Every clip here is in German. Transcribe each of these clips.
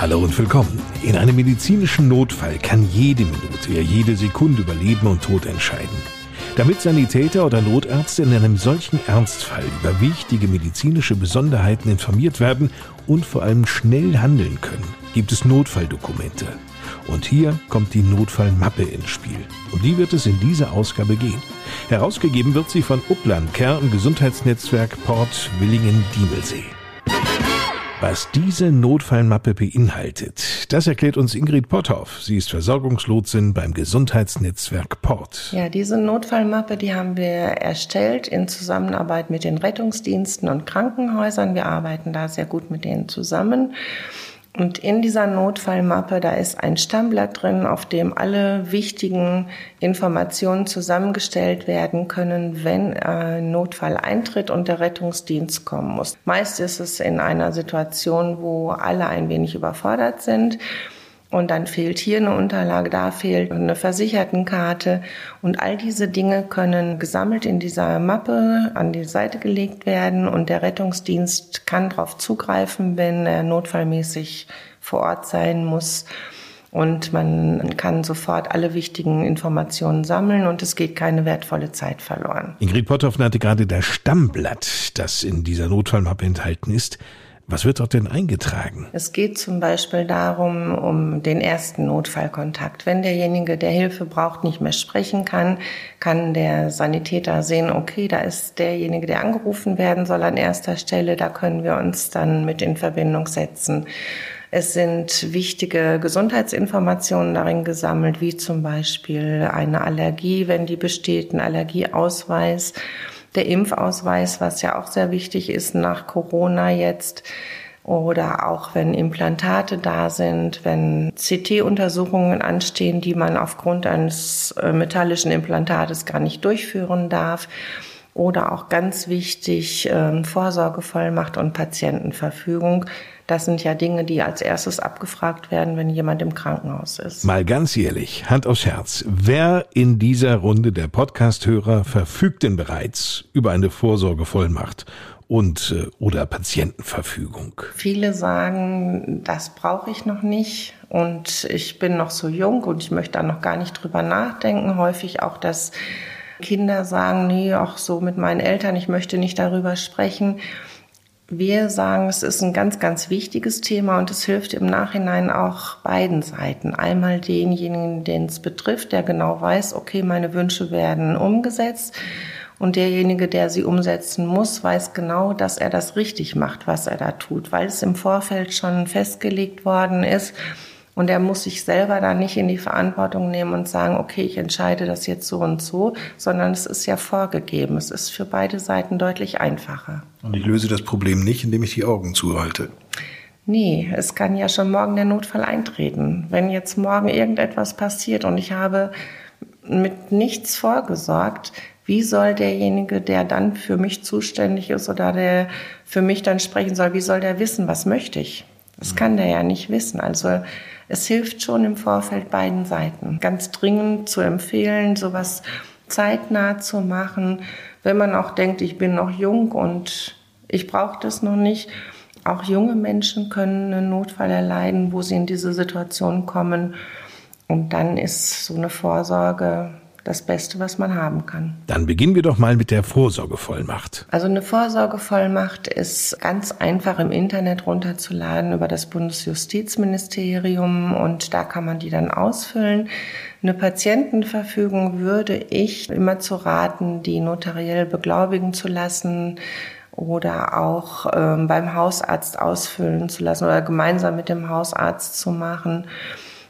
Hallo und willkommen. In einem medizinischen Notfall kann jede Minute, ja jede Sekunde über Leben und Tod entscheiden. Damit Sanitäter oder Notärzte in einem solchen Ernstfall über wichtige medizinische Besonderheiten informiert werden und vor allem schnell handeln können, gibt es Notfalldokumente. Und hier kommt die Notfallmappe ins Spiel. Um die wird es in dieser Ausgabe gehen. Herausgegeben wird sie von Uppland Kern Gesundheitsnetzwerk Port Willingen-Diemelsee. Was diese Notfallmappe beinhaltet, das erklärt uns Ingrid Potthoff. Sie ist Versorgungslotsin beim Gesundheitsnetzwerk Port. Ja, diese Notfallmappe, die haben wir erstellt in Zusammenarbeit mit den Rettungsdiensten und Krankenhäusern. Wir arbeiten da sehr gut mit denen zusammen. Und in dieser Notfallmappe, da ist ein Stammblatt drin, auf dem alle wichtigen Informationen zusammengestellt werden können, wenn ein Notfall eintritt und der Rettungsdienst kommen muss. Meist ist es in einer Situation, wo alle ein wenig überfordert sind. Und dann fehlt hier eine Unterlage, da fehlt eine Versichertenkarte. Und all diese Dinge können gesammelt in dieser Mappe an die Seite gelegt werden und der Rettungsdienst kann darauf zugreifen, wenn er notfallmäßig vor Ort sein muss. Und man kann sofort alle wichtigen Informationen sammeln und es geht keine wertvolle Zeit verloren. Ingrid Potthoff nannte gerade das Stammblatt, das in dieser Notfallmappe enthalten ist. Was wird dort denn eingetragen? Es geht zum Beispiel darum, um den ersten Notfallkontakt. Wenn derjenige, der Hilfe braucht, nicht mehr sprechen kann, kann der Sanitäter sehen, okay, da ist derjenige, der angerufen werden soll an erster Stelle, da können wir uns dann mit in Verbindung setzen. Es sind wichtige Gesundheitsinformationen darin gesammelt, wie zum Beispiel eine Allergie, wenn die besteht, ein Allergieausweis der Impfausweis, was ja auch sehr wichtig ist nach Corona jetzt. Oder auch wenn Implantate da sind, wenn CT-Untersuchungen anstehen, die man aufgrund eines äh, metallischen Implantates gar nicht durchführen darf. Oder auch ganz wichtig, ähm, Vorsorgevollmacht und Patientenverfügung. Das sind ja Dinge, die als erstes abgefragt werden, wenn jemand im Krankenhaus ist. Mal ganz ehrlich, Hand aufs Herz. Wer in dieser Runde der Podcasthörer verfügt denn bereits über eine Vorsorgevollmacht? und äh, oder Patientenverfügung? Viele sagen, das brauche ich noch nicht und ich bin noch so jung und ich möchte da noch gar nicht drüber nachdenken. Häufig auch, dass Kinder sagen, nee, auch so mit meinen Eltern, ich möchte nicht darüber sprechen. Wir sagen, es ist ein ganz, ganz wichtiges Thema und es hilft im Nachhinein auch beiden Seiten. Einmal denjenigen, den es betrifft, der genau weiß, okay, meine Wünsche werden umgesetzt. Und derjenige, der sie umsetzen muss, weiß genau, dass er das richtig macht, was er da tut, weil es im Vorfeld schon festgelegt worden ist und er muss sich selber da nicht in die Verantwortung nehmen und sagen, okay, ich entscheide das jetzt so und so, sondern es ist ja vorgegeben. Es ist für beide Seiten deutlich einfacher. Und ich löse das Problem nicht, indem ich die Augen zuhalte. Nee, es kann ja schon morgen der Notfall eintreten. Wenn jetzt morgen irgendetwas passiert und ich habe mit nichts vorgesorgt, wie soll derjenige, der dann für mich zuständig ist oder der für mich dann sprechen soll, wie soll der wissen, was möchte ich? Das kann der ja nicht wissen. Also es hilft schon im Vorfeld beiden Seiten. Ganz dringend zu empfehlen, sowas zeitnah zu machen, wenn man auch denkt, ich bin noch jung und ich brauche das noch nicht. Auch junge Menschen können einen Notfall erleiden, wo sie in diese Situation kommen. Und dann ist so eine Vorsorge das Beste, was man haben kann. Dann beginnen wir doch mal mit der Vorsorgevollmacht. Also eine Vorsorgevollmacht ist ganz einfach im Internet runterzuladen über das Bundesjustizministerium und da kann man die dann ausfüllen. Eine Patientenverfügung würde ich immer zu raten, die notariell beglaubigen zu lassen oder auch ähm, beim Hausarzt ausfüllen zu lassen oder gemeinsam mit dem Hausarzt zu machen.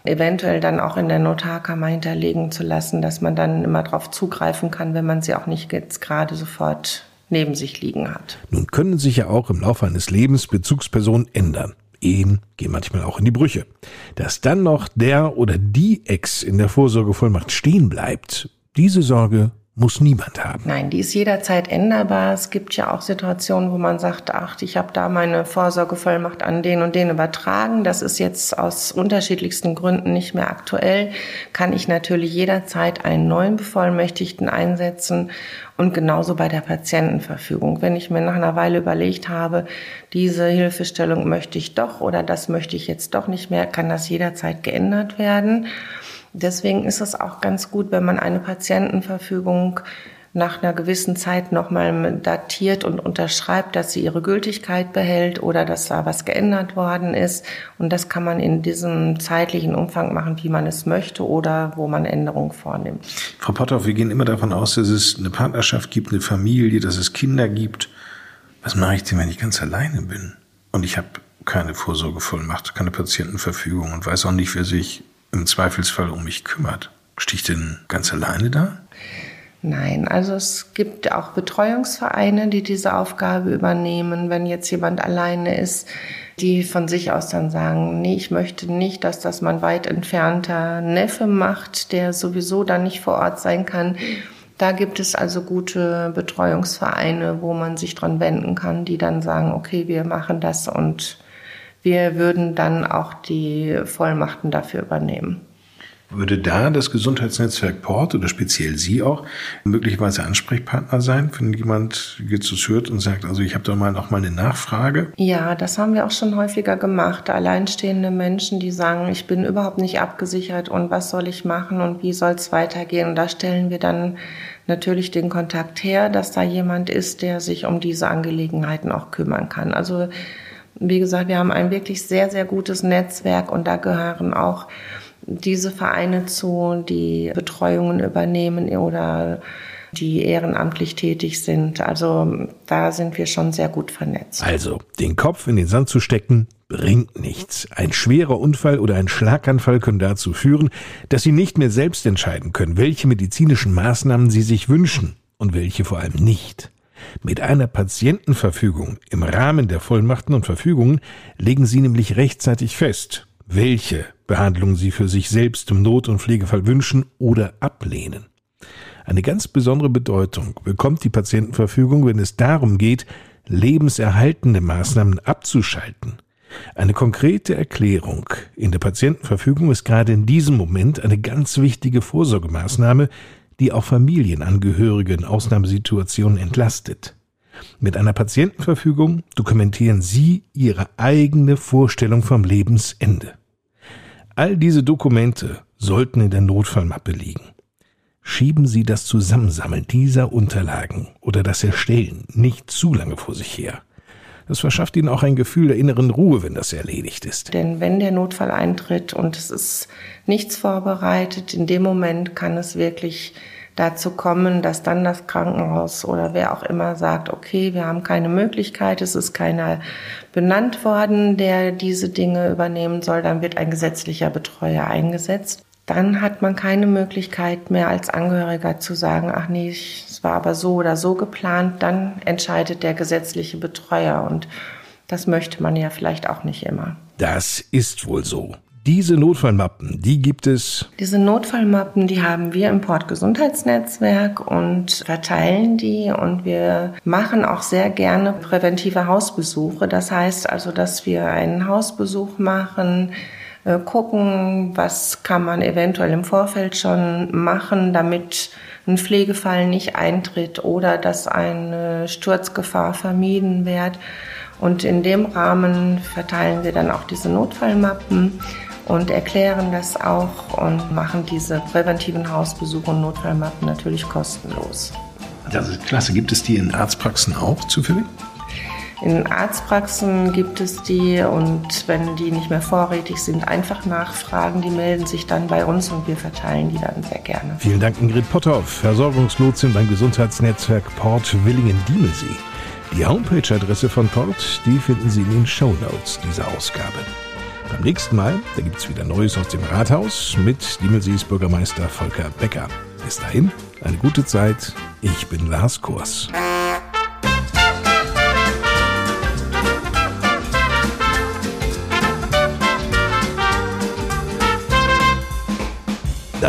Eventuell dann auch in der Notarkammer hinterlegen zu lassen, dass man dann immer darauf zugreifen kann, wenn man sie auch nicht jetzt gerade sofort neben sich liegen hat. Nun können sich ja auch im Laufe eines Lebens Bezugspersonen ändern. Ehen gehen manchmal auch in die Brüche. Dass dann noch der oder die Ex in der Vorsorgevollmacht stehen bleibt, diese Sorge muss niemand haben. Nein, die ist jederzeit änderbar. Es gibt ja auch Situationen, wo man sagt, ach, ich habe da meine Vorsorgevollmacht an den und den übertragen. Das ist jetzt aus unterschiedlichsten Gründen nicht mehr aktuell. Kann ich natürlich jederzeit einen neuen Bevollmächtigten einsetzen und genauso bei der Patientenverfügung. Wenn ich mir nach einer Weile überlegt habe, diese Hilfestellung möchte ich doch oder das möchte ich jetzt doch nicht mehr, kann das jederzeit geändert werden. Deswegen ist es auch ganz gut, wenn man eine Patientenverfügung nach einer gewissen Zeit nochmal datiert und unterschreibt, dass sie ihre Gültigkeit behält oder dass da was geändert worden ist. Und das kann man in diesem zeitlichen Umfang machen, wie man es möchte oder wo man Änderungen vornimmt. Frau Potthoff, wir gehen immer davon aus, dass es eine Partnerschaft gibt, eine Familie, dass es Kinder gibt. Was mache ich denn, wenn ich ganz alleine bin? Und ich habe keine Vorsorgevollmacht, keine Patientenverfügung und weiß auch nicht, wer sich im Zweifelsfall um mich kümmert. Stehe ich denn ganz alleine da? Nein, also es gibt auch Betreuungsvereine, die diese Aufgabe übernehmen, wenn jetzt jemand alleine ist, die von sich aus dann sagen, nee, ich möchte nicht, dass das mein weit entfernter Neffe macht, der sowieso dann nicht vor Ort sein kann. Da gibt es also gute Betreuungsvereine, wo man sich dran wenden kann, die dann sagen, okay, wir machen das und wir würden dann auch die Vollmachten dafür übernehmen. Würde da das Gesundheitsnetzwerk Port oder speziell Sie auch möglicherweise Ansprechpartner sein, wenn jemand jetzt das hört und sagt, also ich habe da mal noch mal eine Nachfrage? Ja, das haben wir auch schon häufiger gemacht. Alleinstehende Menschen, die sagen, ich bin überhaupt nicht abgesichert und was soll ich machen und wie soll es weitergehen? Und da stellen wir dann natürlich den Kontakt her, dass da jemand ist, der sich um diese Angelegenheiten auch kümmern kann. Also wie gesagt, wir haben ein wirklich sehr, sehr gutes Netzwerk und da gehören auch diese Vereine zu, die Betreuungen übernehmen oder die ehrenamtlich tätig sind. Also da sind wir schon sehr gut vernetzt. Also, den Kopf in den Sand zu stecken, bringt nichts. Ein schwerer Unfall oder ein Schlaganfall können dazu führen, dass Sie nicht mehr selbst entscheiden können, welche medizinischen Maßnahmen Sie sich wünschen und welche vor allem nicht. Mit einer Patientenverfügung im Rahmen der Vollmachten und Verfügungen legen Sie nämlich rechtzeitig fest, welche Behandlung Sie für sich selbst im Not- und Pflegefall wünschen oder ablehnen. Eine ganz besondere Bedeutung bekommt die Patientenverfügung, wenn es darum geht, lebenserhaltende Maßnahmen abzuschalten. Eine konkrete Erklärung in der Patientenverfügung ist gerade in diesem Moment eine ganz wichtige Vorsorgemaßnahme, die auch Familienangehörige in Ausnahmesituationen entlastet. Mit einer Patientenverfügung dokumentieren Sie Ihre eigene Vorstellung vom Lebensende. All diese Dokumente sollten in der Notfallmappe liegen. Schieben Sie das Zusammensammeln dieser Unterlagen oder das Erstellen nicht zu lange vor sich her. Das verschafft Ihnen auch ein Gefühl der inneren Ruhe, wenn das erledigt ist. Denn wenn der Notfall eintritt und es ist nichts vorbereitet, in dem Moment kann es wirklich dazu kommen, dass dann das Krankenhaus oder wer auch immer sagt, okay, wir haben keine Möglichkeit, es ist keiner benannt worden, der diese Dinge übernehmen soll, dann wird ein gesetzlicher Betreuer eingesetzt. Dann hat man keine Möglichkeit mehr als Angehöriger zu sagen, ach nee, es war aber so oder so geplant, dann entscheidet der gesetzliche Betreuer und das möchte man ja vielleicht auch nicht immer. Das ist wohl so. Diese Notfallmappen, die gibt es. Diese Notfallmappen, die haben wir im Portgesundheitsnetzwerk und verteilen die und wir machen auch sehr gerne präventive Hausbesuche. Das heißt also, dass wir einen Hausbesuch machen, äh, gucken, was kann man eventuell im Vorfeld schon machen, damit ein Pflegefall nicht eintritt oder dass eine Sturzgefahr vermieden wird. Und in dem Rahmen verteilen wir dann auch diese Notfallmappen und erklären das auch und machen diese präventiven Hausbesuche und Notfallmappen natürlich kostenlos. Das ist klasse. Gibt es die in Arztpraxen auch zufällig? In Arztpraxen gibt es die und wenn die nicht mehr vorrätig sind, einfach nachfragen. Die melden sich dann bei uns und wir verteilen die dann sehr gerne. Vielen Dank, Ingrid Potthoff, Versorgungslotsin beim Gesundheitsnetzwerk Port Willingen-Diemelsee. Die Homepage-Adresse von Port, die finden Sie in den Show Notes dieser Ausgabe. Beim nächsten Mal, da gibt's wieder Neues aus dem Rathaus mit Diemelsees Bürgermeister Volker Becker. Bis dahin, eine gute Zeit. Ich bin Lars Kurs.